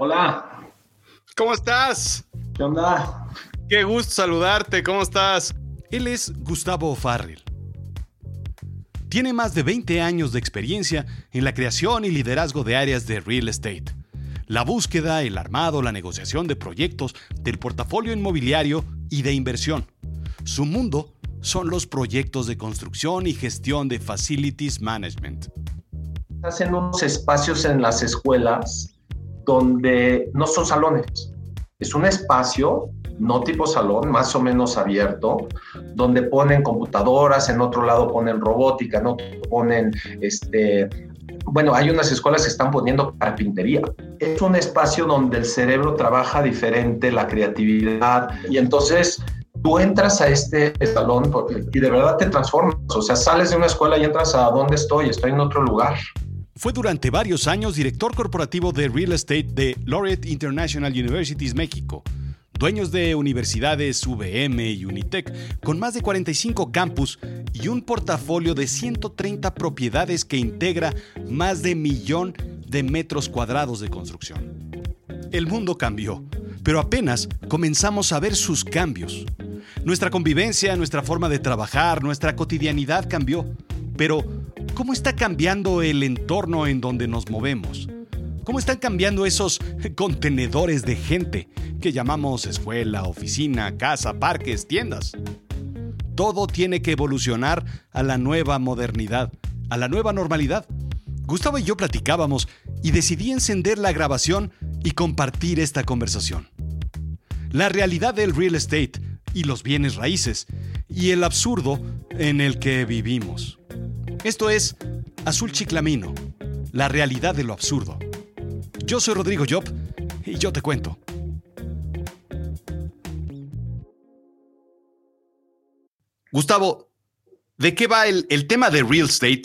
Hola. ¿Cómo estás? ¿Qué onda? Qué gusto saludarte, ¿cómo estás? Él es Gustavo Farrell. Tiene más de 20 años de experiencia en la creación y liderazgo de áreas de real estate. La búsqueda, el armado, la negociación de proyectos, del portafolio inmobiliario y de inversión. Su mundo son los proyectos de construcción y gestión de facilities management. Hacen unos espacios en las escuelas donde no son salones. Es un espacio, no tipo salón, más o menos abierto, donde ponen computadoras, en otro lado ponen robótica, otro ponen este, bueno, hay unas escuelas que están poniendo carpintería. Es un espacio donde el cerebro trabaja diferente, la creatividad, y entonces tú entras a este salón y de verdad te transformas. O sea, sales de una escuela y entras a dónde estoy, estoy en otro lugar. Fue durante varios años director corporativo de real estate de Laureate International Universities México, dueños de universidades VM y Unitec, con más de 45 campus y un portafolio de 130 propiedades que integra más de millón de metros cuadrados de construcción. El mundo cambió, pero apenas comenzamos a ver sus cambios. Nuestra convivencia, nuestra forma de trabajar, nuestra cotidianidad cambió, pero ¿Cómo está cambiando el entorno en donde nos movemos? ¿Cómo están cambiando esos contenedores de gente que llamamos escuela, oficina, casa, parques, tiendas? Todo tiene que evolucionar a la nueva modernidad, a la nueva normalidad. Gustavo y yo platicábamos y decidí encender la grabación y compartir esta conversación. La realidad del real estate y los bienes raíces y el absurdo en el que vivimos. Esto es Azul Chiclamino, la realidad de lo absurdo. Yo soy Rodrigo Job y yo te cuento. Gustavo, ¿de qué va el, tema de real estate?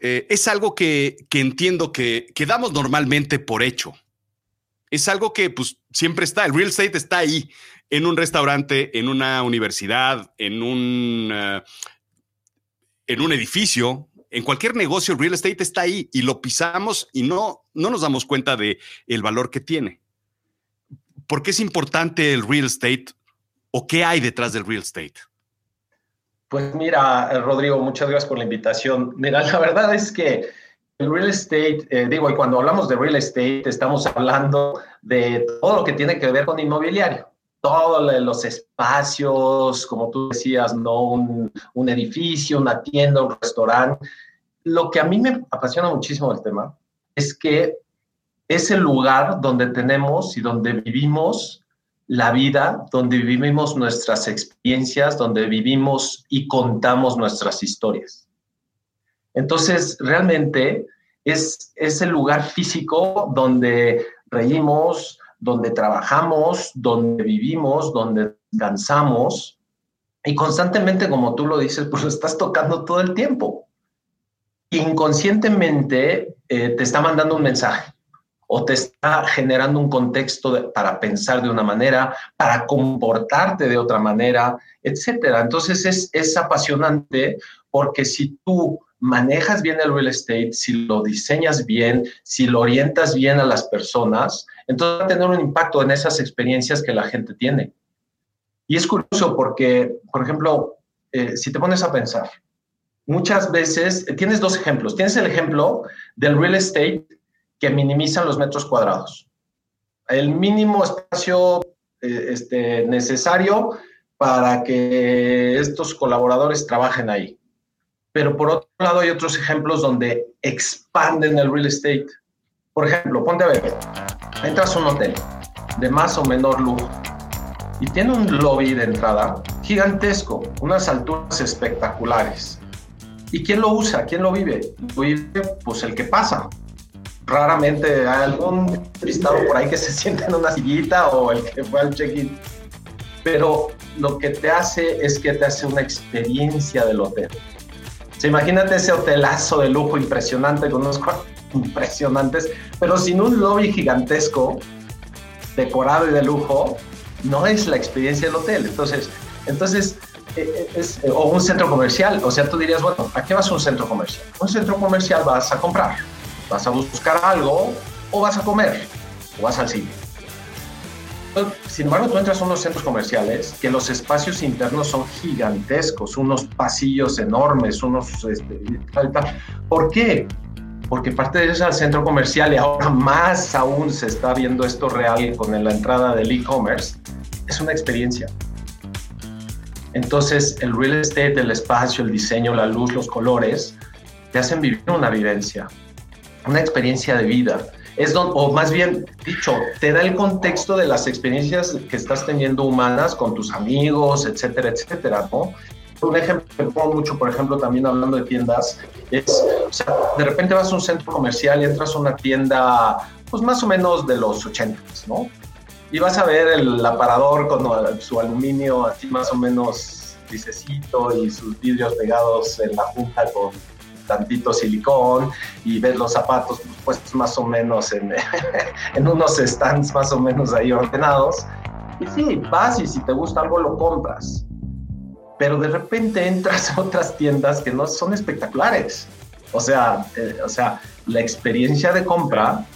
Eh, es algo que, entiendo que, que, damos normalmente por hecho. Es algo que pues siempre está, el real estate está ahí, en un restaurante, en una universidad, en un... Eh, en un edificio, en cualquier negocio, el real estate está ahí y lo pisamos y no, no nos damos cuenta de valor que tiene. ¿Por qué es importante el real estate o qué hay detrás del real estate? Pues mira, eh, Rodrigo, muchas gracias por la invitación. Mira, la verdad es que el real estate, eh, digo, y cuando hablamos de real estate, estamos hablando de todo lo que tiene que ver con inmobiliario todos los espacios, como tú decías, ¿no? Un, edificio, una tienda, un restaurante. Lo que a mí me apasiona muchísimo el tema es que es el lugar donde tenemos y donde vivimos la vida, donde vivimos nuestras experiencias, donde vivimos y contamos nuestras historias. Entonces, realmente es, es el lugar físico donde reímos, donde trabajamos, donde vivimos, donde descansamos. Y constantemente, como tú lo dices, pues lo estás tocando todo el tiempo. Inconscientemente eh, te está mandando un mensaje o te está generando un contexto para pensar de una manera, para comportarte de otra manera, etcétera. Entonces es, es apasionante porque si tú manejas bien el real estate, si lo diseñas bien, si lo orientas bien a las personas, entonces va a tener un impacto en esas experiencias que la gente tiene. Y es curioso porque, por ejemplo, eh, si te pones a pensar, muchas veces eh, tienes dos ejemplos. Tienes el ejemplo del real estate que minimizan los metros cuadrados. El mínimo espacio eh, este, necesario para que estos colaboradores trabajen ahí. Pero por otro lado hay otros ejemplos donde expanden el real estate. Por ejemplo, ponte a ver, entras a un hotel de más o menor lujo y tiene un lobby de entrada gigantesco, unas alturas espectaculares. ¿Y quién lo usa? ¿Quién lo vive? Lo vive pues el que pasa. Raramente hay algún turistado por ahí que se sienta en una sillita o el que fue al check-in. Pero lo que te hace es que te hace una experiencia del hotel. Se imagínate ese hotelazo de lujo impresionante con unos impresionantes, pero sin un lobby gigantesco, decorado y de lujo, no es la experiencia del hotel. Entonces, entonces eh, eh, es, o un centro comercial, o sea, tú dirías, bueno, ¿a qué vas a un centro comercial? Un centro comercial vas a comprar, vas a buscar algo o vas a comer. o vas al cine. Sin embargo, tú entras a unos centros comerciales que los espacios internos son gigantescos, unos pasillos enormes, unos... Este, ¿Por qué? Porque parte de ese centro comercial y ahora más aún se está viendo esto real con la entrada del e-commerce, es una experiencia. Entonces, el real estate, el espacio, el diseño, la luz, los colores, te hacen vivir una vivencia, una experiencia de vida es o más bien dicho, te da el contexto de las experiencias que estás teniendo humanas con tus amigos, etcétera, etcétera, ¿no? Un ejemplo que pongo mucho, por ejemplo, también hablando de tiendas, es, o sea, de repente vas a un centro comercial y entras a una tienda, pues más o menos de los 80, ¿no? Y vas a ver el aparador con su aluminio así más o menos lisecito y sus vidrios pegados en la junta con tantito silicón y ves los zapatos puestos más o menos en, en unos stands más o menos ahí ordenados. Y sí, vas y si te gusta algo lo compras. Pero de repente entras a otras tiendas que no son espectaculares. O sea, eh, o sea, la experiencia de compra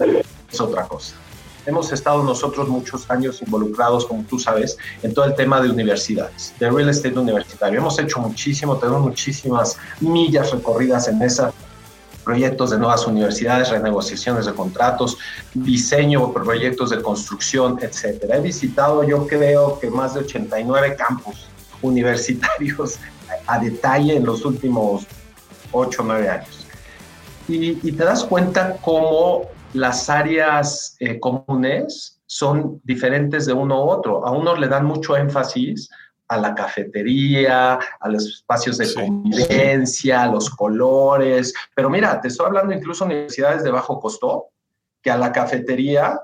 es otra cosa. Hemos estado nosotros muchos años involucrados, como tú sabes, en todo el tema de universidades, de real estate universitario. Hemos hecho muchísimo, tenemos muchísimas millas recorridas en esos proyectos de nuevas universidades, renegociaciones de contratos, diseño, proyectos de construcción, etcétera. He visitado, yo creo que más de 89 campus universitarios a detalle en los últimos 8 o 9 años. Y, y, te das cuenta cómo las áreas eh, comunes son diferentes de uno a otro. A unos le dan mucho énfasis a la cafetería, a los espacios de convivencia, a los colores. Pero mira, te estoy hablando incluso de universidades de bajo costo, que a la cafetería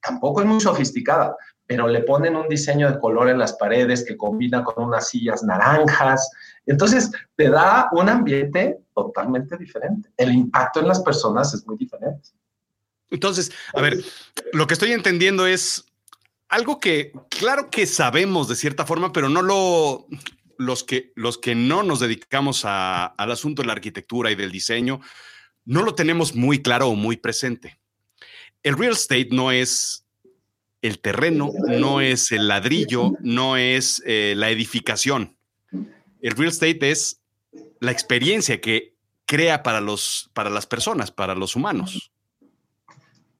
tampoco es muy sofisticada, pero le ponen un diseño de color en las paredes que combina con unas sillas naranjas. Entonces, te da un ambiente totalmente diferente. El impacto en las personas es muy diferente. Entonces, a ver, lo que estoy entendiendo es algo que claro que sabemos de cierta forma, pero no lo los que los que no nos dedicamos al asunto de la arquitectura y del diseño no lo tenemos muy claro o muy presente. El real estate no es el terreno, no es el ladrillo, no es eh, la edificación. El real estate es la experiencia que crea para los para las personas, para los humanos.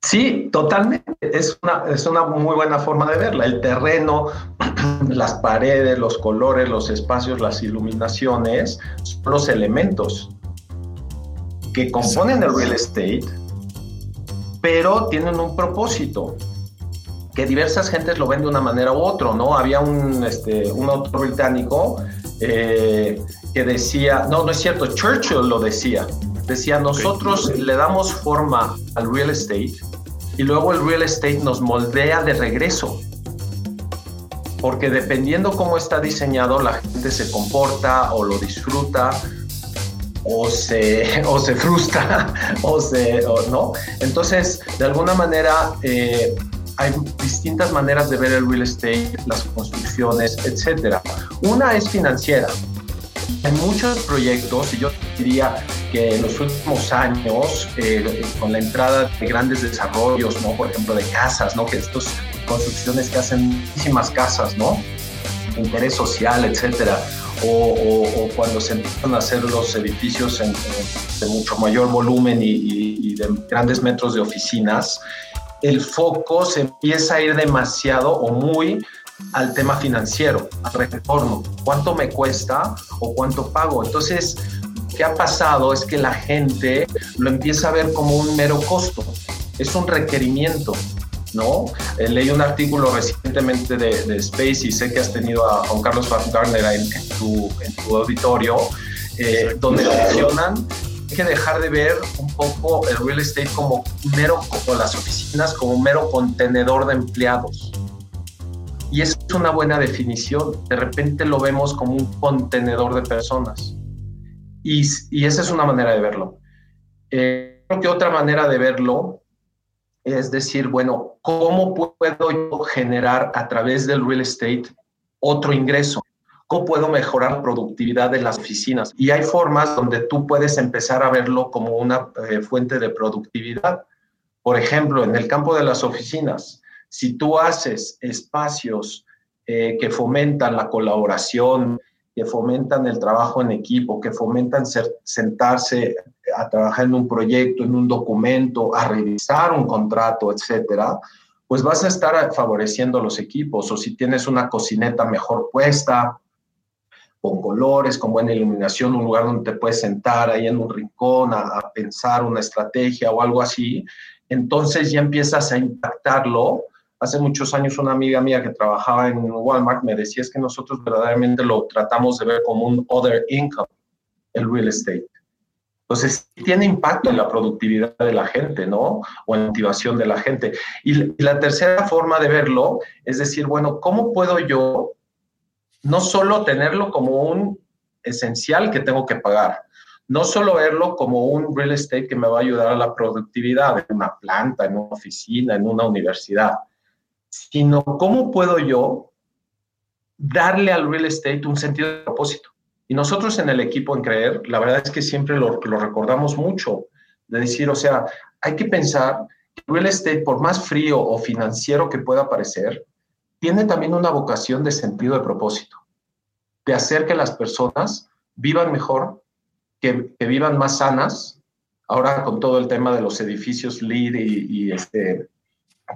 Sí, totalmente. Es una, es una muy buena forma de verla. El terreno, las paredes, los colores, los espacios, las iluminaciones, son los elementos que componen el real estate, pero tienen un propósito que diversas gentes lo ven de una manera u otra, ¿no? Había un, este, un autor británico eh, que decía, no, no es cierto, Churchill lo decía, decía, nosotros le damos forma al real estate y luego el real estate nos moldea de regreso. Porque dependiendo cómo está diseñado, la gente se comporta o lo disfruta o se, o se frustra o se, o, ¿no? Entonces, de alguna manera, eh, hay distintas maneras de ver el real estate, las construcciones, etcétera. Una es financiera. Hay muchos proyectos, y yo diría que en los últimos años, eh, con la entrada de grandes desarrollos, ¿no? Por ejemplo, de casas, ¿no? Que estas construcciones que hacen muchísimas casas, ¿no? Interés social, etcétera. O, cuando se empiezan a hacer los edificios de mucho mayor volumen y, y de grandes metros de oficinas, el foco se empieza a ir demasiado o muy al tema financiero, al retorno, cuánto me cuesta o cuánto pago. Entonces, ¿Qué ha pasado? Es que la gente lo empieza a ver como un mero costo, es un requerimiento. ¿no? Eh, leí un artículo recientemente de, Space y sé que has tenido a Juan Carlos Van Garner en, tu, auditorio, eh, donde mencionan que dejar de ver un poco el real estate como mero, como las oficinas, como mero contenedor de empleados. Y es una buena definición. De repente lo vemos como un contenedor de personas. Y, esa es una manera de verlo. Eh, creo que otra manera de verlo es decir, bueno, ¿cómo puedo yo generar a través del real estate otro ingreso? ¿Cómo puedo mejorar productividad de las oficinas? Y hay formas donde tú puedes empezar a verlo como una eh, fuente de productividad. Por ejemplo, en el campo de las oficinas, si tú haces espacios eh, que fomentan la colaboración, que fomentan el trabajo en equipo, que fomentan sentarse a trabajar en un proyecto, en un documento, a revisar un contrato, etcétera, pues vas a estar favoreciendo los equipos. O si tienes una cocineta mejor puesta, con colores, con buena iluminación, un lugar donde te puedes sentar ahí en un rincón a, pensar una estrategia o algo así, entonces ya empiezas a impactarlo. Hace muchos años una amiga mía que trabajaba en Walmart me decía es que nosotros verdaderamente lo tratamos de ver como un other income, el real estate. Entonces, tiene impacto en la productividad de la gente, ¿no? O en la motivación de la gente. Y la tercera forma de verlo es decir, bueno, ¿cómo puedo yo no solo tenerlo como un esencial que tengo que pagar, no solo verlo como un real estate que me va a ayudar a la productividad en una planta, en una oficina, en una universidad, sino cómo puedo yo darle al real estate un sentido de propósito. Y nosotros en el equipo en Creer, la verdad es que siempre lo, lo recordamos mucho, de decir, o sea, hay que pensar que real estate, por más frío o financiero que pueda parecer, tiene también una vocación de sentido de propósito, de hacer que las personas vivan mejor, que, vivan más sanas. Ahora con todo el tema de los edificios LEED y, este,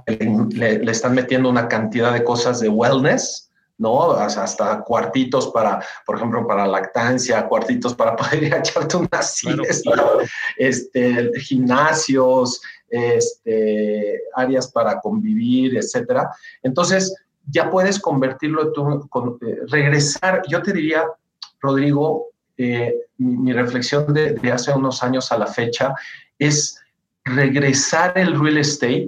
le, le, están metiendo una cantidad de cosas de wellness, ¿no? Hasta cuartitos para, por ejemplo, para lactancia, cuartitos para poder ir a echarte una siesta, este, gimnasios, este, áreas para convivir, etcétera. Entonces, ya puedes convertirlo, tú, con, eh, regresar, yo te diría, Rodrigo, eh, mi, reflexión de, de, hace unos años a la fecha es regresar el real estate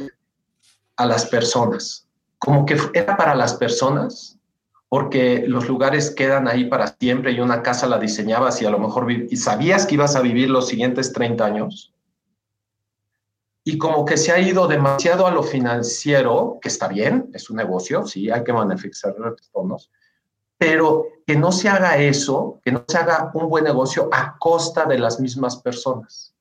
a las personas, como que era para las personas, porque los lugares quedan ahí para siempre y una casa la diseñabas y a lo mejor sabías que ibas a vivir los siguientes 30 años y como que se ha ido demasiado a lo financiero, que está bien, es un negocio, sí, hay que beneficiar tonos, pero que no se haga eso, que no se haga un buen negocio a costa de las mismas personas.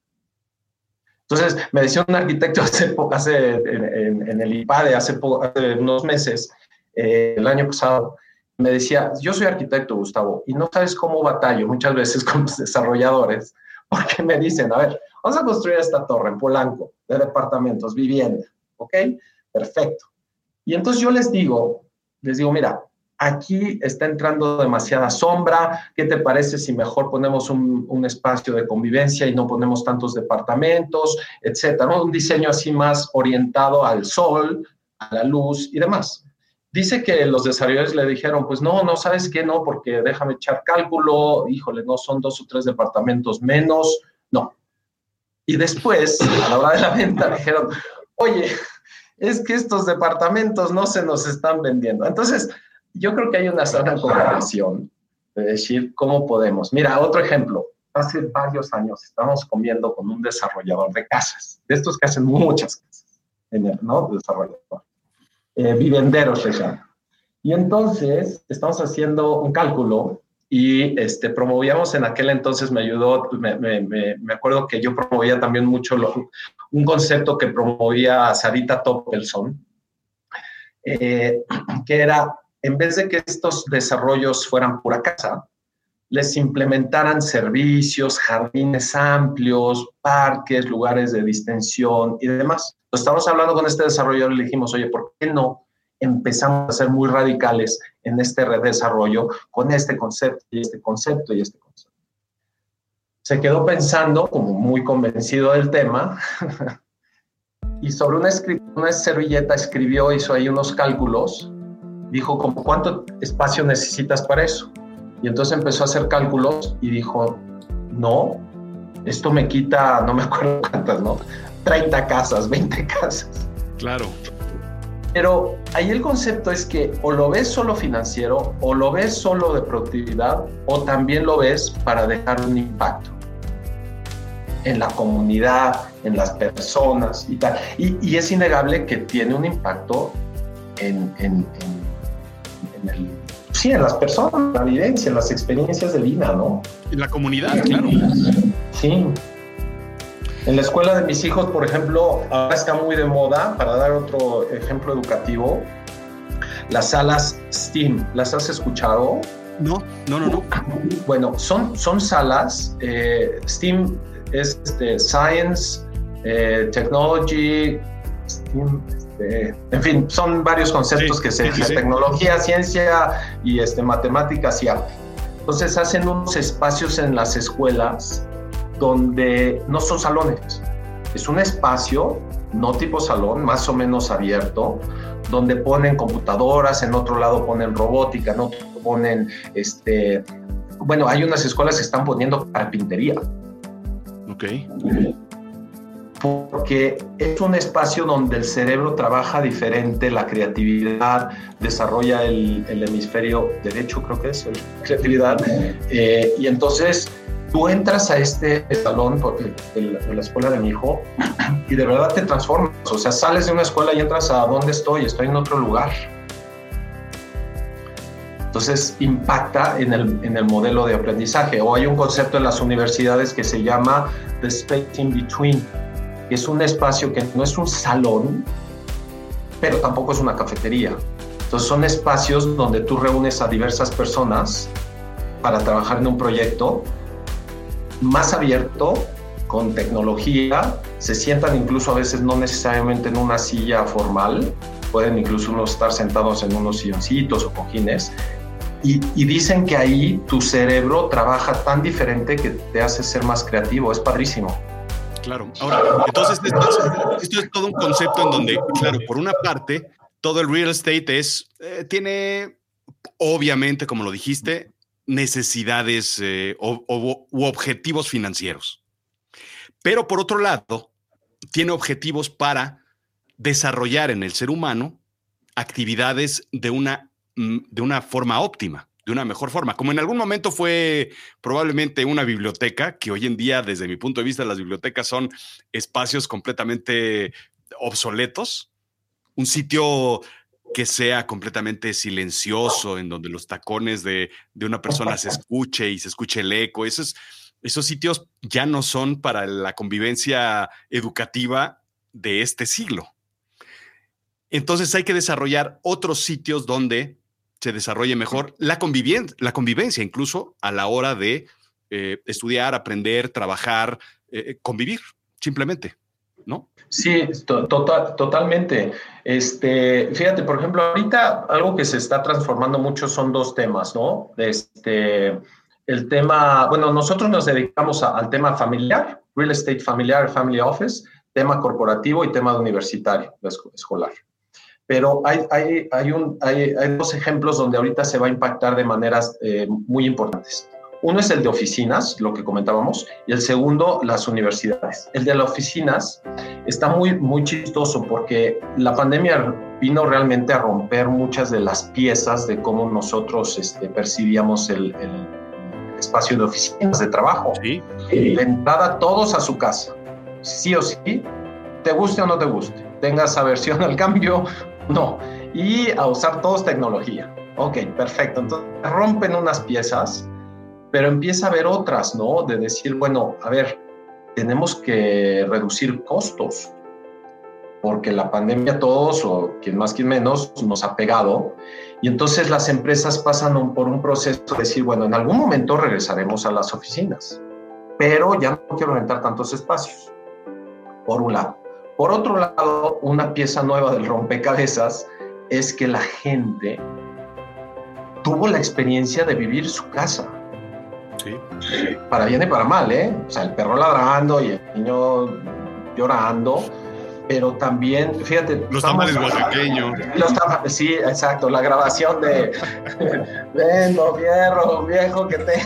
Entonces, me decía un arquitecto hace, hace en, el IPADE, hace, hace unos meses, eh, el año pasado, me decía, yo soy arquitecto, Gustavo, y no sabes cómo batallo muchas veces con los desarrolladores, porque me dicen, a ver, vamos a construir esta torre en Polanco de departamentos, vivienda, ¿ok? Perfecto. Y entonces yo les digo, les digo, mira, aquí está entrando demasiada sombra, ¿qué te parece si mejor ponemos un, espacio de convivencia y no ponemos tantos departamentos, etcétera? Un diseño así más orientado al sol, a la luz y demás. Dice que los desarrolladores le dijeron, pues no, no, ¿sabes qué? No, porque déjame echar cálculo, híjole, no son dos o tres departamentos menos, no, y después, a la hora de la venta, dijeron, oye, es que estos departamentos no se nos están vendiendo. Entonces, yo creo que hay una sana comparación de decir cómo podemos. Mira, otro ejemplo. Hace varios años estábamos comiendo con un desarrollador de casas, de estos que hacen muchas casas, ¿no? Desarrollador. Eh, vivenderos llama. Y entonces estamos haciendo un cálculo y este, promovíamos en aquel entonces, me ayudó, me, me, me acuerdo que yo promovía también mucho un concepto que promovía Sarita Toppelson, eh, que era, en vez de que estos desarrollos fueran pura casa, les implementaran servicios, jardines amplios, parques, lugares de distensión y demás. estamos hablando con este desarrollador y le dijimos, oye, ¿por qué no empezamos a ser muy radicales en este redesarrollo con este concepto y este concepto y este concepto. Se quedó pensando, como muy convencido del tema, y sobre una, una servilleta escribió, hizo ahí unos cálculos, dijo, como ¿cuánto espacio necesitas para eso? Y entonces empezó a hacer cálculos y dijo, no, esto me quita, no me acuerdo cuántas, ¿no? 30 casas, 20 casas. Claro. Pero ahí el concepto es que o lo ves solo financiero, o lo ves solo de productividad, o también lo ves para dejar un impacto en la comunidad, en las personas y tal. Y, es innegable que tiene un impacto en, en, el, sí, en las personas, en la vivencia, en las experiencias de vida, ¿no? En la comunidad, claro. Sí. En la escuela de mis hijos, por ejemplo, ahora está muy de moda, para dar otro ejemplo educativo, las salas STEAM. ¿Las has escuchado? No, no, no, no. Bueno, son, son salas, eh, STEAM es este, Science, eh, Technology, este, en fin, son varios conceptos que se... Tecnología, ciencia y este, matemáticas y arte. Entonces hacen unos espacios en las escuelas donde no son salones, es un espacio, no tipo salón, más o menos abierto, donde ponen computadoras, en otro lado ponen robótica, en otro ponen, este, bueno, hay unas escuelas que están poniendo carpintería. Ok. Porque es un espacio donde el cerebro trabaja diferente, la creatividad, desarrolla el, hemisferio derecho, creo que es, la creatividad. Eh, y entonces tú entras a este salón de la escuela de mi hijo y de verdad te transformas. O sea, sales de una escuela y entras a dónde estoy, estoy en otro lugar. Entonces impacta en el, en el modelo de aprendizaje. O hay un concepto en las universidades que se llama the space in between, que es un espacio que no es un salón, pero tampoco es una cafetería. Entonces son espacios donde tú reúnes a diversas personas para trabajar en un proyecto más abierto, con tecnología, se sientan incluso a veces no necesariamente en una silla formal, pueden incluso uno estar sentados en unos silloncitos o cojines, y, dicen que ahí tu cerebro trabaja tan diferente que te hace ser más creativo, es padrísimo. Claro, ahora, entonces esto es, todo un concepto en donde, claro, por una parte, todo el real estate es, eh, tiene, obviamente, como lo dijiste, necesidades eh, o, u objetivos financieros. Pero por otro lado, tiene objetivos para desarrollar en el ser humano actividades de una, mm, de una forma óptima, de una mejor forma. Como en algún momento fue probablemente una biblioteca, que hoy en día, desde mi punto de vista, las bibliotecas son espacios completamente obsoletos, un sitio que sea completamente silencioso, en donde los tacones de, una persona se escuche y se escuche el eco. Esos, esos sitios ya no son para la convivencia educativa de este siglo. Entonces hay que desarrollar otros sitios donde se desarrolle mejor la, convivencia, la convivencia incluso a la hora de eh, estudiar, aprender, trabajar, eh, convivir, simplemente. Sí, total, totalmente. Este, fíjate, por ejemplo, ahorita algo que se está transformando mucho son dos temas, ¿no? Este, el tema, bueno, nosotros nos dedicamos al tema familiar, real estate familiar, family office, tema corporativo y tema universitario, escolar. Pero hay, hay, hay, un, hay dos ejemplos donde ahorita se va a impactar de maneras eh, muy importantes. Uno es el de oficinas, lo que comentábamos, y el segundo, las universidades. El de las oficinas está muy, muy chistoso porque la pandemia vino realmente a romper muchas de las piezas de cómo nosotros este, percibíamos el, espacio de oficinas de trabajo. Sí. De entrada, todos a su casa, sí o sí, te guste o no te guste, tengas aversión al cambio, no, y a usar todos tecnología. Ok, perfecto. Entonces rompen unas piezas pero empieza a haber otras, ¿no? De decir, bueno, a ver, tenemos que reducir costos, porque la pandemia todos, o quien más, quien menos, nos ha pegado. Y entonces las empresas pasan por un proceso de decir, bueno, en algún momento regresaremos a las oficinas, pero ya no quiero rentar tantos espacios, por un lado. Por otro lado, una pieza nueva del rompecabezas es que la gente tuvo la experiencia de vivir su casa para bien y para mal, ¿eh? O sea, el perro ladrando y el niño llorando, pero también, fíjate. Los tamales oaxaqueños. Los tamales, sí, exacto, la grabación de Vengo, fierro, viejo que te.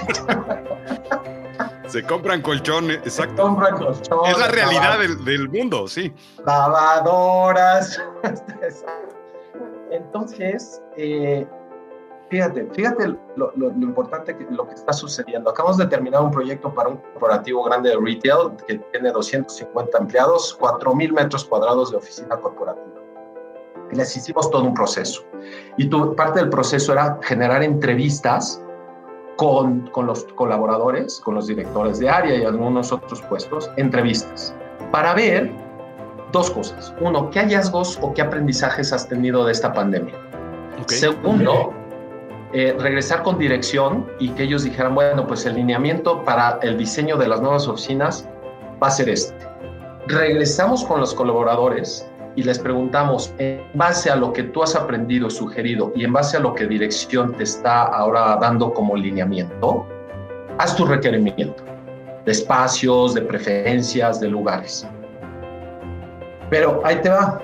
Se compran colchones, exacto. Se compran colchones. Es la realidad del, del, mundo, sí. Lavadoras. Entonces, eh, fíjate, fíjate lo, importante que lo que está sucediendo. Acabamos de terminar un proyecto para un corporativo grande de retail que tiene 250 empleados, 4.000 metros cuadrados de oficina corporativa. Y les hicimos todo un proceso. Y tu, parte del proceso era generar entrevistas con, con los colaboradores, con los directores de área y algunos otros puestos, entrevistas. para ver dos cosas. Uno, ¿qué hallazgos o qué aprendizajes has tenido de esta pandemia? Segundo, eh, regresar con dirección y que ellos dijeran, bueno, pues el lineamiento para el diseño de las nuevas oficinas va a ser este. Regresamos con los colaboradores y les preguntamos, en base a lo que tú has aprendido, sugerido y en base a lo que dirección te está ahora dando como lineamiento, haz tu requerimiento de espacios, de preferencias, de lugares. Pero ahí te va.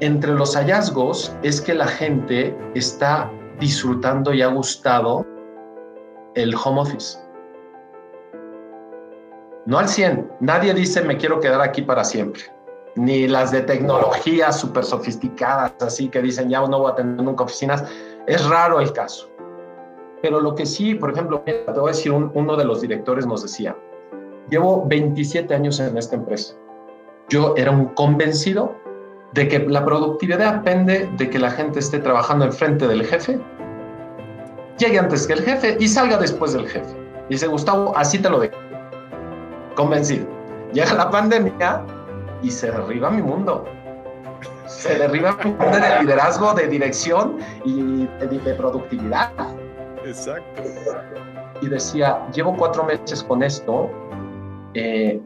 Entre los hallazgos es que la gente está disfrutando y ha gustado el home office. No al 100. Nadie dice me quiero quedar aquí para siempre ni las de tecnología súper sofisticadas, así que dicen ya no voy a tener nunca oficinas. Es raro el caso. Pero lo que sí, por ejemplo, te voy a decir, uno de los directores nos decía, llevo 27 años en esta empresa. Yo era un convencido de que la productividad depende de que la gente esté trabajando enfrente del jefe, llegue antes que el jefe y salga después del jefe. Dice Gustavo, así te lo digo. Convencido. Llega la pandemia y se derriba mi mundo. Se derriba mi mundo de liderazgo, de dirección y de, productividad. Exacto. Y decía, llevo cuatro meses con esto, eh,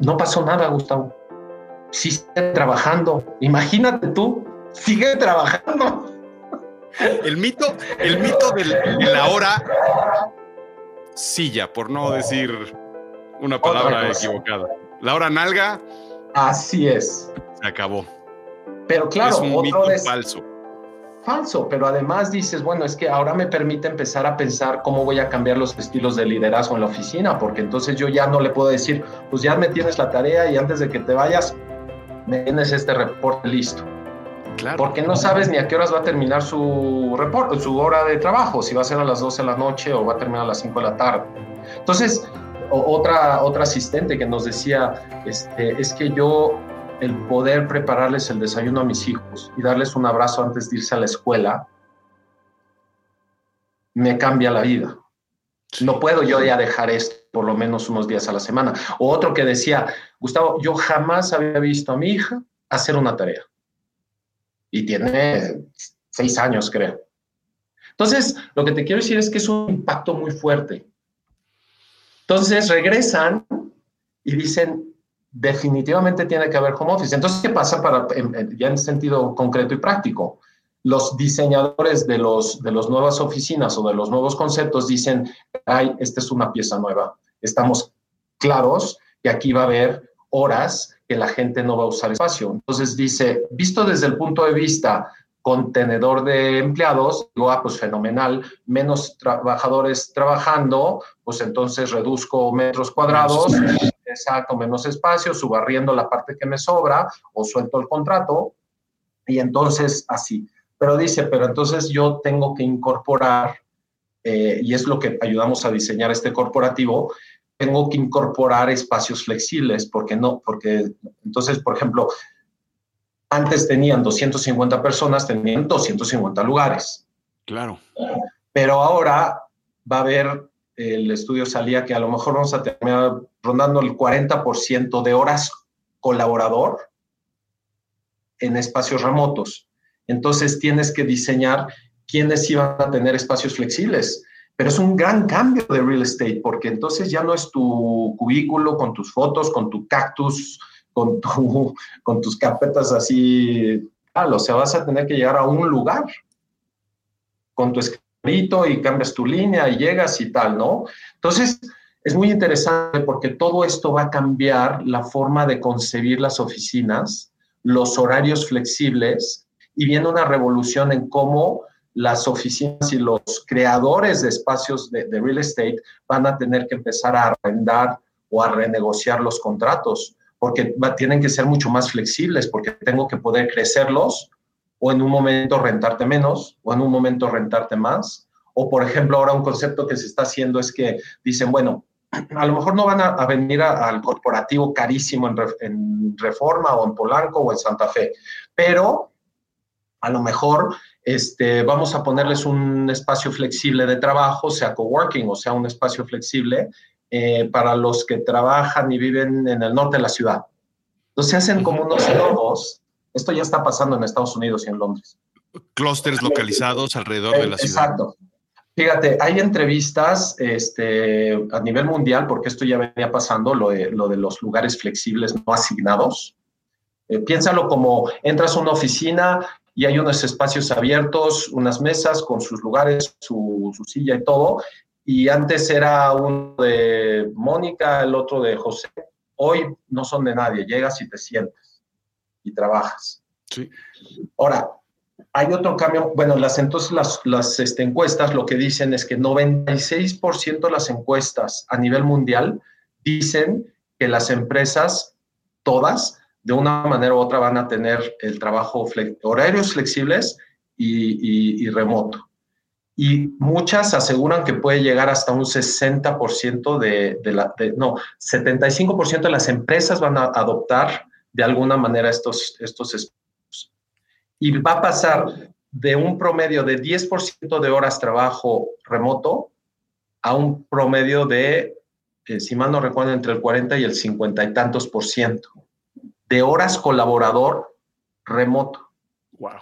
no pasó nada, Gustavo. Sí sigue trabajando. Imagínate tú, sigue trabajando. El mito, el mito de la hora silla, por no decir una palabra equivocada. La hora nalga Así es. Se acabó. Pero claro, es un mito falso. Falso, pero además dices, bueno, es que ahora me permite empezar a pensar cómo voy a cambiar los estilos de liderazgo en la oficina, porque entonces yo ya no le puedo decir, pues ya me tienes la tarea y antes de que te vayas, tienes este reporte listo. Claro. Porque no sabes ni a qué horas va a terminar su reporte, su hora de trabajo, si va a ser a las 12 de la noche o va a terminar a las 5 de la tarde. Entonces, otra, otra asistente que nos decía, este, es que yo el poder prepararles el desayuno a mis hijos y darles un abrazo antes de irse a la escuela, me cambia la vida. No puedo yo ya dejar esto por lo menos unos días a la semana. O otro que decía, Gustavo, yo jamás había visto a mi hija hacer una tarea. Y tiene seis años, creo. Entonces, lo que te quiero decir es que es un impacto muy fuerte. Entonces regresan y dicen, definitivamente tiene que haber home office. Entonces, ¿qué pasa para, ya en sentido concreto y práctico? Los diseñadores de, los, de las nuevas oficinas o de los nuevos conceptos dicen, ay, esta es una pieza nueva. Estamos claros que aquí va a haber horas que la gente no va a usar espacio. Entonces dice, visto desde el punto de vista contenedor de empleados, digo, ah, pues fenomenal, menos trabajadores trabajando, pues entonces reduzco metros cuadrados, exacto, menos espacio, subarriendo la parte que me sobra o suelto el contrato y entonces así. Pero dice, pero entonces yo tengo que incorporar, eh, y es lo que ayudamos a diseñar este corporativo, tengo que incorporar espacios flexibles, porque no, porque entonces, por ejemplo, antes tenían 250 personas, tenían 250 lugares. Claro. Pero ahora va a haber, el estudio salía que a lo mejor vamos a terminar rondando el 40% de horas colaborador en espacios remotos. Entonces tienes que diseñar quiénes iban a tener espacios flexibles. Pero es un gran cambio de real estate porque entonces ya no es tu cubículo con tus fotos, con tu cactus, con, tu, con tus carpetas así, o sea, vas a tener que llegar a un lugar con tu escrito y cambias tu línea y llegas y tal, ¿no? Entonces, es muy interesante porque todo esto va a cambiar la forma de concebir las oficinas, los horarios flexibles y viene una revolución en cómo las oficinas y los creadores de espacios de, de real estate van a tener que empezar a arrendar o a renegociar los contratos porque tienen que ser mucho más flexibles, porque tengo que poder crecerlos o en un momento rentarte menos o en un momento rentarte más. O, por ejemplo, ahora un concepto que se está haciendo es que dicen, bueno, a lo mejor no van a, venir al corporativo carísimo en, en, Reforma o en Polanco o en Santa Fe, pero a lo mejor este, vamos a ponerles un espacio flexible de trabajo, sea coworking o sea un espacio flexible, eh, para los que trabajan y viven en el norte de la ciudad. Entonces se hacen como unos nodos. Esto ya está pasando en Estados Unidos y en Londres. Clústeres localizados alrededor de la ciudad. Exacto. Fíjate, hay entrevistas este, a nivel mundial, porque esto ya venía pasando, lo de, lo de los lugares flexibles no asignados. Eh, piénsalo como entras a una oficina y hay unos espacios abiertos, unas mesas con sus lugares, su, su silla y todo. Y antes era uno de Mónica, el otro de José. Hoy no son de nadie, llegas y te sientes y trabajas. Sí. Ahora, hay otro cambio, bueno, las, entonces las, las este, encuestas lo que dicen es que 96% de las encuestas a nivel mundial dicen que las empresas, todas, de una manera u otra van a tener el trabajo, horarios flexibles y, remoto. Y muchas aseguran que puede llegar hasta un 60% de, la, no, 75% de las empresas van a adoptar de alguna manera estos, estos y va a pasar de un promedio de 10% de horas trabajo remoto a un promedio de, eh, si mal no recuerdo, entre el 40 y el 50 y tantos por ciento de horas colaborador remoto.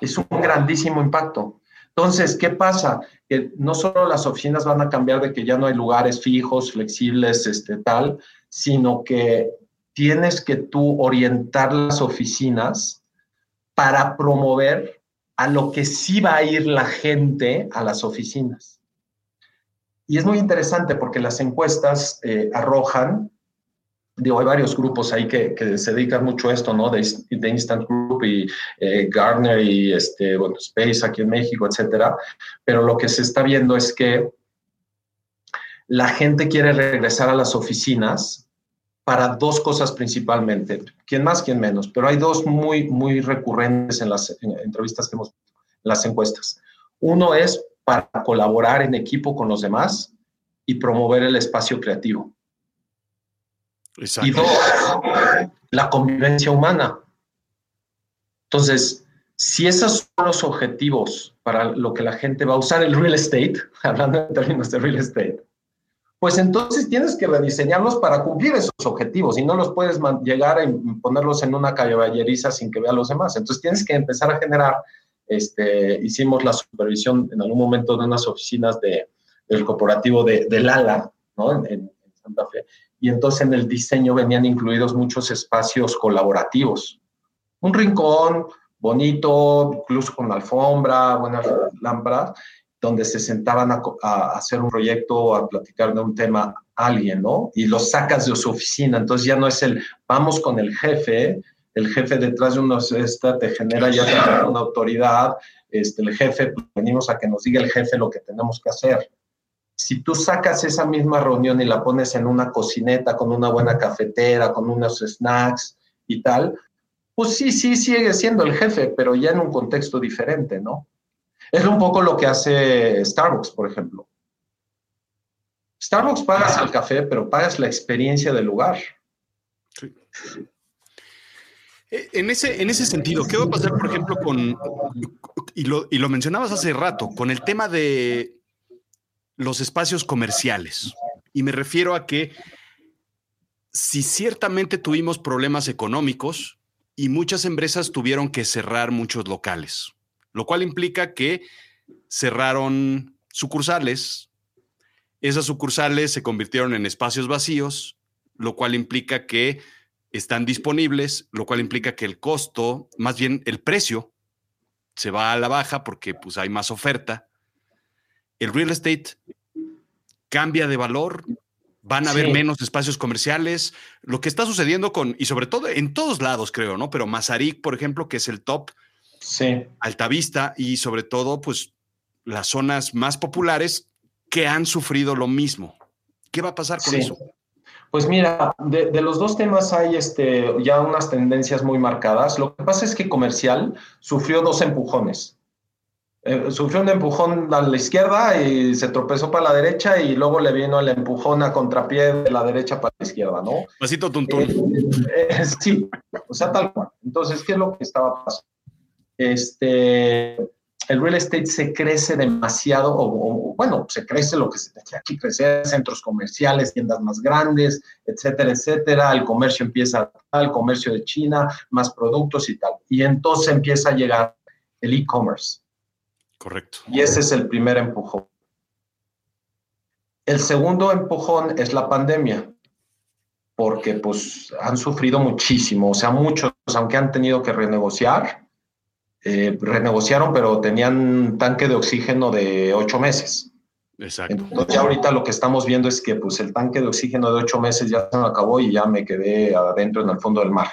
Es un grandísimo impacto. Entonces, ¿qué pasa? Que no solo las oficinas van a cambiar de que ya no hay lugares fijos, flexibles, este, tal, sino que tienes que tú orientar las oficinas para promover a lo que sí va a ir la gente a las oficinas. Y es muy interesante porque las encuestas eh, arrojan, digo, hay varios grupos ahí que, se dedican mucho a esto, ¿no? De, Instant Group y eh, Gartner y este, bueno, Space aquí en México, etcétera. Pero lo que se está viendo es que la gente quiere regresar a las oficinas para dos cosas principalmente, quién más, quién menos, pero hay dos muy, muy recurrentes en las entrevistas que hemos, en las encuestas. Uno es para colaborar en equipo con los demás y promover el espacio creativo. Y dos, la convivencia humana. Entonces, si esos son los objetivos para lo que la gente va a usar el real estate, hablando en términos de real estate, pues entonces tienes que rediseñarlos para cumplir esos objetivos y no los puedes llegar a ponerlos en una caballeriza sin que vea los demás. Entonces tienes que empezar a generar, este, hicimos la supervisión en algún momento de unas oficinas de, del corporativo de, de Lala, ¿no? Santa Fe. Y entonces en el diseño venían incluidos muchos espacios colaborativos. Un rincón bonito, incluso con alfombra, buenas lámparas, donde se sentaban a, hacer un proyecto, a platicar de un tema alguien, ¿no? Y lo sacas de su oficina, entonces ya no es el, vamos con el jefe, el jefe detrás de uno esta te genera ya una autoridad, este, el jefe, pues, venimos a que nos diga el jefe lo que tenemos que hacer. Si tú sacas esa misma reunión y la pones en una cocineta con una buena cafetera, con unos snacks y tal, pues sí, sí, sigue siendo el jefe, pero ya en un contexto diferente, ¿no? Es un poco lo que hace Starbucks, por ejemplo. Starbucks pagas el café, pero pagas la experiencia del lugar. Sí. Eh, en ese, en ese sentido, ¿qué va a pasar, por ejemplo, con, y lo, y lo mencionabas hace rato, con el tema de los espacios comerciales? Y me refiero a que si ciertamente tuvimos problemas económicos y muchas empresas tuvieron que cerrar muchos locales, lo cual implica que cerraron sucursales, esas sucursales se convirtieron en espacios vacíos, lo cual implica que están disponibles, lo cual implica que el costo, más bien el precio, se va a la baja porque pues hay más oferta. El real estate cambia de valor, van a haber menos espacios comerciales. Lo que está sucediendo con, y sobre todo en todos lados, creo, ¿no? Pero Mazarik, por ejemplo, que es el top, sí. Altavista y sobre todo, pues las zonas más populares que han sufrido lo mismo. ¿Qué va a pasar con eso? Pues mira, de, los dos temas hay este, ya unas tendencias muy marcadas. Lo que pasa es que comercial sufrió dos empujones. Eh, sufrió un empujón a la izquierda y se tropezó para la derecha y luego le vino el empujón a contrapié de la derecha para la izquierda, ¿no? Pasito tuntún. Eh, eh, sí, o sea, tal cual. Entonces, ¿qué es lo que estaba pasando? Este, el real estate se crece demasiado, o, bueno, se crece lo que se tenía que crecer, centros comerciales, tiendas más grandes, etcétera, etcétera. El comercio empieza el comercio de China, más productos y tal. Y entonces empieza a llegar el e-commerce. Correcto. Y ese es el primer empujón. El segundo empujón es la pandemia, porque pues han sufrido muchísimo, o sea, muchos, aunque han tenido que renegociar, eh, renegociaron, pero tenían tanque de oxígeno de ocho meses. Exacto. Entonces ya ahorita lo que estamos viendo es que pues el tanque de oxígeno de ocho meses ya se me acabó y ya me quedé adentro en el fondo del mar.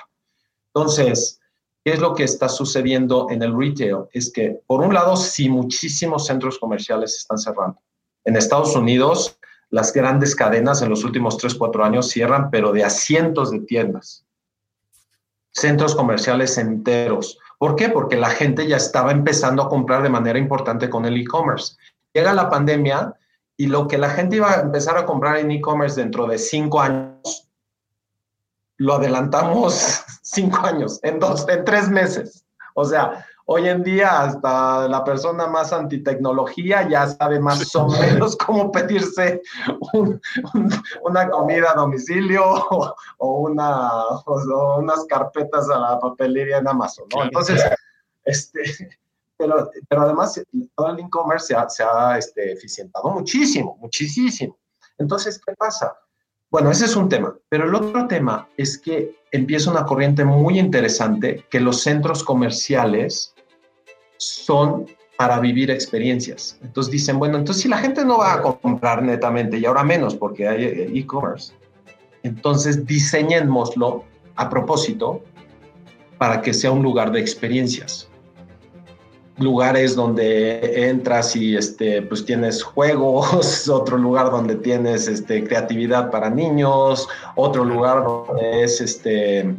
Entonces, ¿qué es lo que está sucediendo en el retail? Es que, por un lado, sí, muchísimos centros comerciales están cerrando. En Estados Unidos, las grandes cadenas en los últimos tres, cuatro años cierran, pero de a cientos de tiendas. Centros comerciales enteros. ¿Por qué? Porque la gente ya estaba empezando a comprar de manera importante con el e-commerce. Llega la pandemia y lo que la gente iba a empezar a comprar en e-commerce dentro de cinco años, lo adelantamos cinco años, en dos, en tres meses. O sea, hoy en día hasta la persona más antitecnología ya sabe más o menos cómo pedirse una comida a domicilio o, una, unas carpetas a la papelería en Amazon, ¿no? Entonces, este, pero, pero además todo el e-commerce se ha, se ha este, eficientado muchísimo, muchísimo. Entonces, ¿qué pasa? Bueno, ese es un tema, pero el otro tema es que empieza una corriente muy interesante que los centros comerciales son para vivir experiencias. Entonces dicen, bueno, entonces si la gente no va a comprar netamente y ahora menos porque hay eh, e-commerce, entonces diseñémoslo a propósito para que sea un lugar de experiencias. Lugares donde entras y este, pues tienes juegos, otro lugar donde tienes este, creatividad para niños, otro lugar donde es este,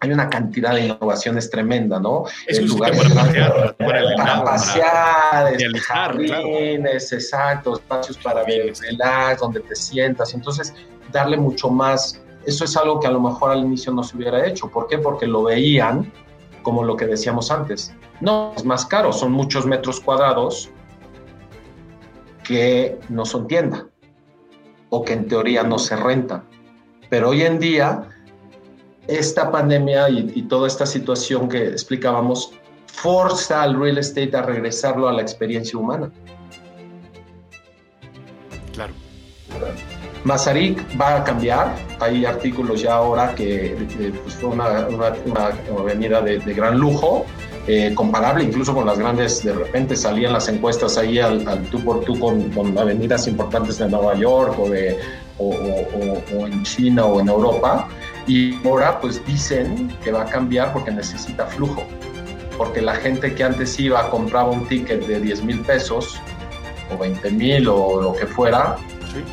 hay una cantidad de innovaciones tremenda, ¿no? Es lugar para, para, pasear, jardines, exacto, espacios para relax, donde te sientas. Entonces, darle mucho más. Eso es algo que a lo mejor al inicio no se hubiera hecho. ¿Por qué? Porque lo veían como lo que decíamos antes. No, es más caro, son muchos metros cuadrados que no son tienda o que en teoría no se rentan. Pero hoy en día esta pandemia y, toda esta situación que explicábamos forza al real estate a regresarlo a la experiencia humana. Claro. Mazarik va a cambiar. Hay artículos ya ahora que pues, fue una, avenida de, gran lujo, eh, comparable incluso con las grandes, de repente salían las encuestas ahí al, tú por tú con, avenidas importantes de Nueva York o, de, o en China o en Europa. Y ahora pues dicen que va a cambiar porque necesita flujo, porque la gente que antes iba, compraba un ticket de 10 mil pesos o 20 mil o lo que fuera,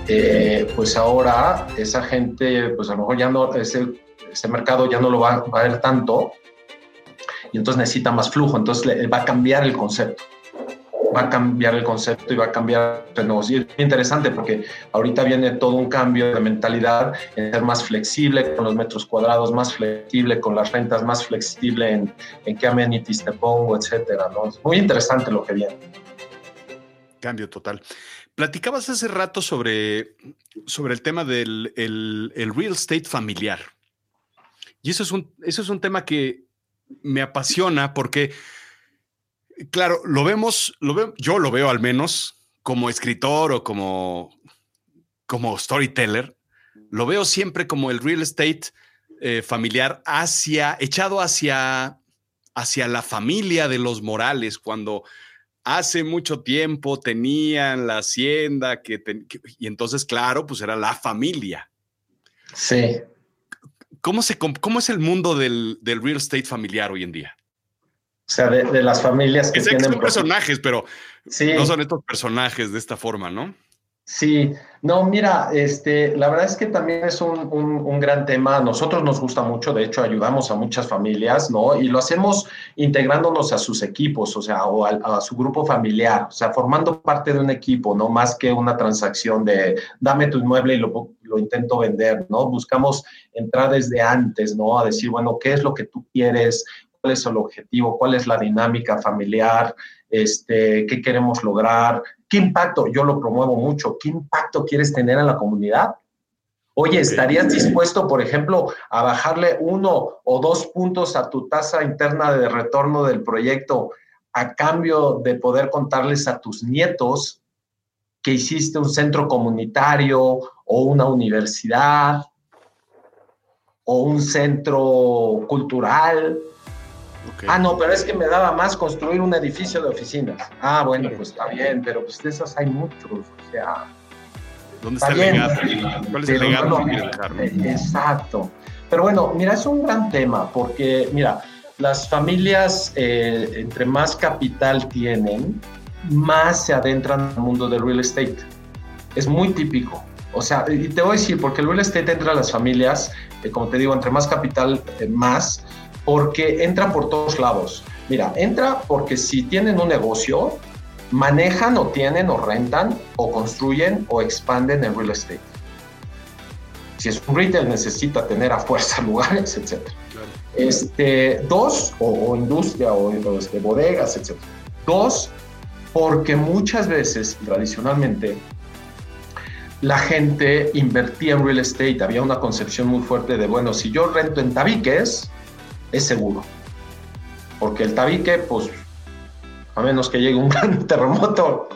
eh, pues ahora esa gente, pues a lo mejor ya no, ese, ese mercado ya no lo va, a ver tanto y entonces necesita más flujo, entonces va a cambiar el concepto va a cambiar el concepto y va a cambiar el negocio. Y es interesante porque ahorita viene todo un cambio de mentalidad en ser más flexible con los metros cuadrados, más flexible con las rentas, más flexible en, en qué amenities te pongo, etcétera. ¿no? Es muy interesante lo que viene. Cambio total. Platicabas hace rato sobre, sobre el tema del el, real estate familiar. Y eso es, un, eso es un tema que me apasiona porque claro, lo vemos, lo veo, yo lo veo al menos como escritor o como, como storyteller, lo veo siempre como el real estate eh, familiar hacia, echado hacia, hacia la familia de los Morales, cuando hace mucho tiempo tenían la hacienda que, y entonces, claro, pues era la familia. Sí. ¿Cómo, se, cómo es el mundo del, del real estate familiar hoy en día? O sea, de, las familias que, tienen... son personajes, pero no son estos personajes de esta forma, ¿no? Sí, no, mira, este, la verdad es que también es un, gran tema. A nosotros nos gusta mucho, de hecho, ayudamos a muchas familias, ¿no? Y lo hacemos integrándonos a sus equipos, o sea, o a, su grupo familiar, o sea, formando parte de un equipo, ¿no? Más que una transacción de dame tu inmueble y lo, lo intento vender, ¿no? Buscamos entrar desde antes, ¿no? A decir, bueno, ¿qué es lo que tú quieres? cuál es el objetivo, cuál es la dinámica familiar, este, qué queremos lograr, qué impacto, yo lo promuevo mucho, qué impacto quieres tener en la comunidad. Oye, ¿estarías dispuesto, por ejemplo, a bajarle uno o dos puntos a tu tasa interna de retorno del proyecto a cambio de poder contarles a tus nietos que hiciste un centro comunitario o una universidad o un centro cultural? Ah, no, pero es que me daba más construir un edificio de oficinas. Ah, bueno, pues está bien, pero pues de esos hay muchos, o sea... ¿Dónde está, el legado? ¿Cuál es el legado Exacto. Pero bueno, mira, es un gran tema porque, mira, las familias, eh, entre más capital tienen, más se adentran al mundo del real estate. Es muy típico. O sea, y te voy a decir, porque el real estate entra a las familias, eh, como te digo, entre más capital, eh, más, porque entra por todos lados. Mira, entra porque si tienen un negocio, manejan o tienen o rentan o construyen o expanden en real estate. Si es un retail necesita tener a fuerza lugares, etc. Este, dos, o, industria o, este, bodegas, etc. Dos, porque muchas veces, tradicionalmente, la gente invertía en real estate. Había una concepción muy fuerte de, bueno, si yo rento en tabiques, es seguro. Porque el tabique, pues, a menos que llegue un gran terremoto,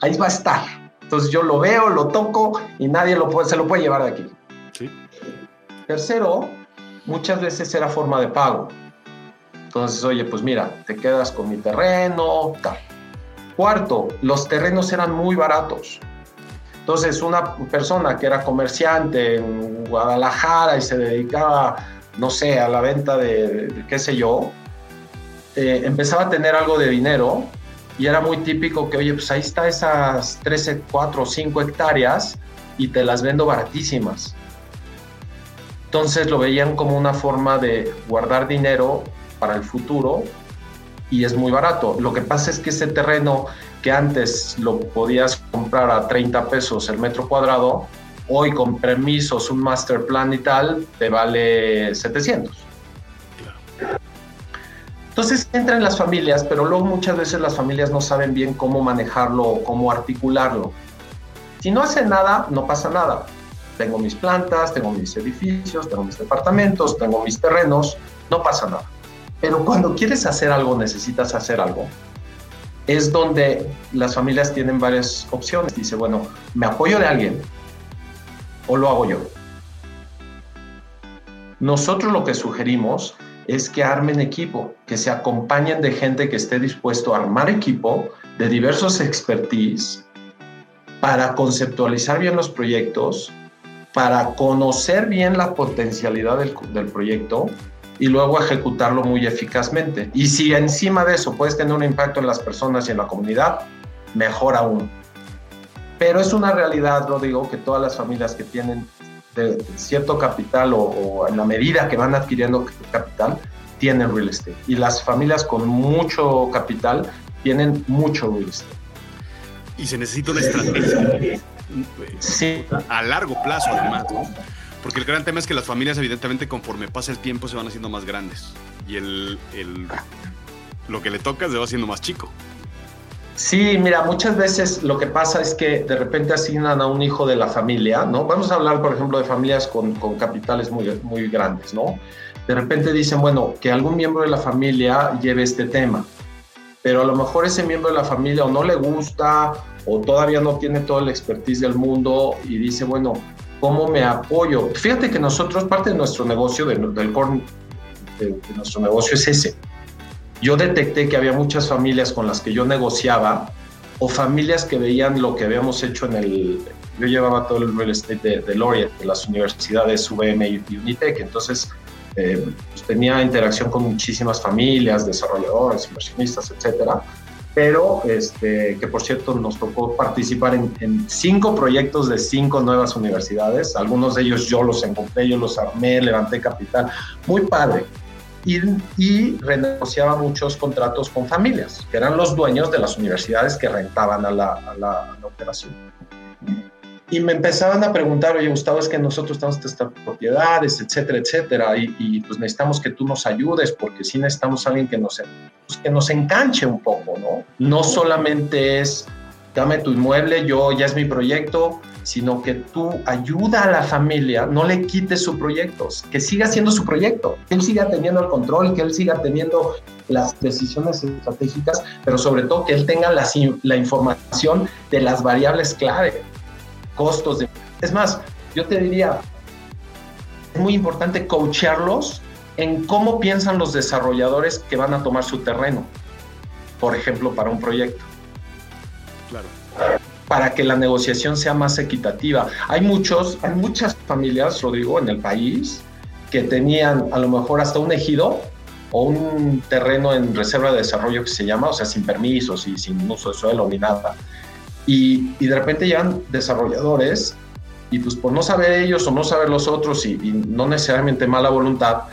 ahí va a estar. Entonces yo lo veo, lo toco y nadie lo puede, se lo puede llevar de aquí. Tercero, muchas veces era forma de pago. Entonces, oye, pues mira, te quedas con mi terreno, tal. Cuarto, los terrenos eran muy baratos. Entonces, una persona que era comerciante en Guadalajara y se dedicaba no sé, a la venta de, qué sé yo, eh, empezaba a tener algo de dinero y era muy típico que, oye, pues ahí está esas 13, 4, 5 hectáreas y te las vendo baratísimas. Entonces lo veían como una forma de guardar dinero para el futuro y es muy barato. Lo que pasa es que ese terreno que antes lo podías comprar a 30 pesos el metro cuadrado, hoy con permisos, un master plan y tal, te vale 700. Entonces entran las familias, pero luego muchas veces las familias no saben bien cómo manejarlo o cómo articularlo. Si no hacen nada, no pasa nada. Tengo mis plantas, tengo mis edificios, tengo mis departamentos, tengo mis terrenos, no pasa nada. Pero cuando quieres hacer algo, necesitas hacer algo, es donde las familias tienen varias opciones. Dice, bueno, me apoyo de alguien, o lo hago yo? Nosotros lo que sugerimos es que armen equipo, que se acompañen de gente que esté dispuesto a armar equipo de diversos expertise para conceptualizar bien los proyectos, para conocer bien la potencialidad del, del, proyecto y luego ejecutarlo muy eficazmente. Y si encima de eso puedes tener un impacto en las personas y en la comunidad, mejor aún. Pero es una realidad, lo digo, que todas las familias que tienen cierto capital o, en la medida que van adquiriendo capital, tienen real estate. Y las familias con mucho capital tienen mucho real estate. Y se necesita una estrategia sí. a largo plazo, además. Porque el gran tema es que las familias, evidentemente, conforme pasa el tiempo, se van haciendo más grandes. Y el, el lo que le toca se va haciendo más chico. Sí, mira, muchas veces lo que pasa es que de repente asignan a un hijo de la familia, ¿no? Vamos a hablar, por ejemplo, de familias con, capitales muy, grandes, ¿no? De repente dicen, bueno, que algún miembro de la familia lleve este tema, pero a lo mejor ese miembro de la familia o no le gusta o todavía no tiene toda la expertise del mundo y dice, bueno, ¿cómo me apoyo? Fíjate que nosotros, parte de nuestro negocio, del core de nuestro negocio es ese yo detecté que había muchas familias con las que yo negociaba o familias que veían lo que habíamos hecho en el... Yo llevaba todo el real estate de, de de las universidades UVM y Unitec, entonces eh, pues tenía interacción con muchísimas familias, desarrolladores, inversionistas, etcétera. Pero, este, que por cierto, nos tocó participar en, en, cinco proyectos de cinco nuevas universidades. Algunos de ellos yo los encontré, yo los armé, levanté capital. Muy padre y, renegociaba muchos contratos con familias, que eran los dueños de las universidades que rentaban a la, operación. y me empezaban a preguntar, oye, Gustavo, es que nosotros tenemos estas propiedades, etcétera, etcétera, y, pues necesitamos que tú nos ayudes, porque sí necesitamos a alguien que nos, pues, que nos enganche un poco, ¿no? No solamente es, dame tu inmueble, yo ya es mi proyecto, sino que tú ayuda a la familia, no le quites su proyecto, que siga siendo su proyecto, que él siga teniendo el control, que él siga teniendo las decisiones estratégicas, pero sobre todo que él tenga la, información de las variables clave, costos. Es más, yo te diría, es muy importante coacharlos en cómo piensan los desarrolladores que van a tomar su terreno, por ejemplo, para un proyecto. Claro para que la negociación sea más equitativa. Hay muchos, hay muchas familias, Rodrigo, en el país que tenían a lo mejor hasta un ejido o un terreno en reserva de desarrollo que se llama, o sea, sin permisos y sin uso de suelo ni nada. Y, y de repente llegan desarrolladores y pues por no saber ellos o no saber los otros y, y no necesariamente mala voluntad,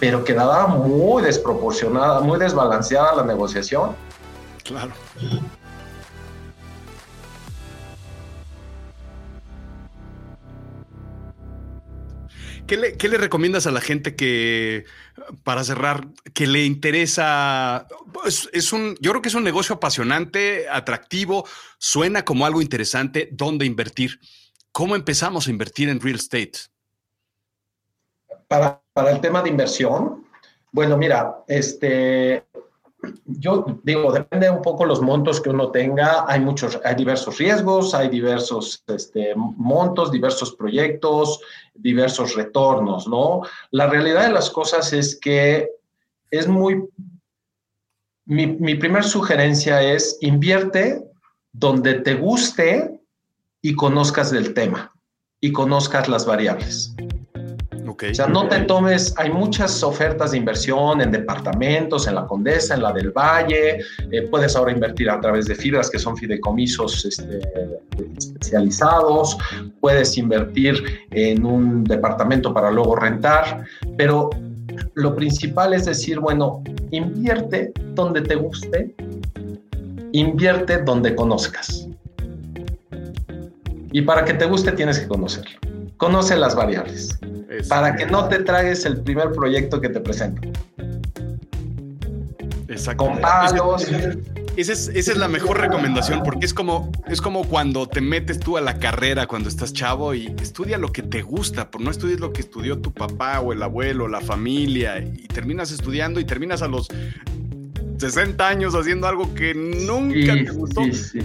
pero quedaba muy desproporcionada, muy desbalanceada la negociación. Claro. ¿Qué le, recomiendas a la gente que, para cerrar, que le interesa? Pues, es un, yo creo que es un negocio apasionante, atractivo, suena como algo interesante. ¿Dónde invertir? ¿Cómo empezamos a invertir en real estate? Para, para el tema de inversión, bueno, mira, este, yo digo, depende un poco los montos que uno tenga. Hay muchos, hay diversos riesgos, hay diversos este, montos, diversos proyectos, diversos retornos, ¿no? La realidad de las cosas es que es muy... Mi, mi primer sugerencia es invierte donde te guste y conozcas del tema y conozcas las variables. O sea, no te tomes, hay muchas ofertas de inversión en departamentos, en la Condesa, en la del Valle, eh, puedes ahora invertir a través de fibras que son fideicomisos este, especializados, puedes invertir en un departamento para luego rentar, pero lo principal es decir, bueno, invierte donde te guste, invierte donde conozcas. Y para que te guste tienes que conocerlo. Conoce las variables para que no te tragues el primer proyecto que te presento. Exacto. Con palos. Esa es, la mejor recomendación porque es como, es como cuando te metes tú a la carrera cuando estás chavo y estudia lo que te gusta, por no estudies lo que estudió tu papá o el abuelo, la familia y terminas estudiando y terminas a los 60 años haciendo algo que nunca te gustó.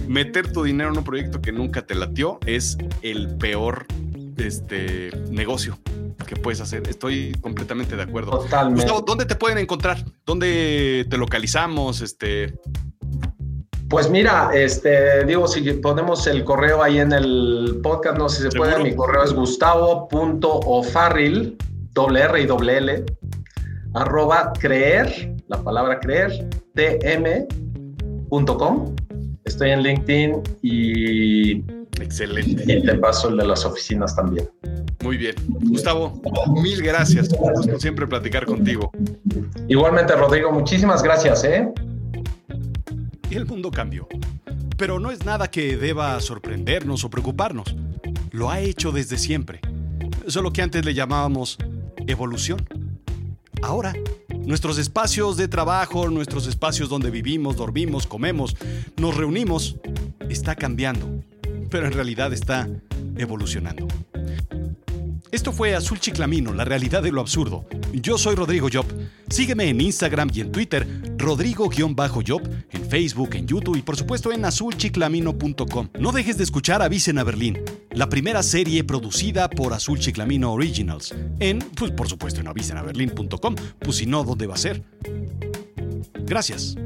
Meter tu dinero en un proyecto que nunca te latió es el peor este, negocio que puedes hacer. Estoy completamente de acuerdo. Totalmente. Gustavo, ¿dónde te pueden encontrar? ¿Dónde te localizamos? Este. Pues mira, este, digo, si ponemos el correo ahí en el podcast, no sé si se puede, mi correo es gustavo.ofarril, doble R y doble L, arroba creer, la palabra creer, tm.com. Estoy en LinkedIn y Excelente. Y te paso el de las oficinas también. Muy bien. Gustavo, mil gracias. Un gusto siempre platicar contigo. Igualmente, Rodrigo, muchísimas gracias, ¿eh? Y el mundo cambió. Pero no es nada que deba sorprendernos o preocuparnos. Lo ha hecho desde siempre. Solo que antes le llamábamos evolución. Ahora, nuestros espacios de trabajo, nuestros espacios donde vivimos, dormimos, comemos, nos reunimos, está cambiando pero en realidad está evolucionando. Esto fue Azul Chiclamino, la realidad de lo absurdo. Yo soy Rodrigo Job. Sígueme en Instagram y en Twitter, Rodrigo-Job, en Facebook, en YouTube y por supuesto en azulchiclamino.com. No dejes de escuchar Avisen a Berlín, la primera serie producida por Azul Chiclamino Originals. En, pues por supuesto en avisenaberlin.com, pues si no, ¿dónde va a ser? Gracias.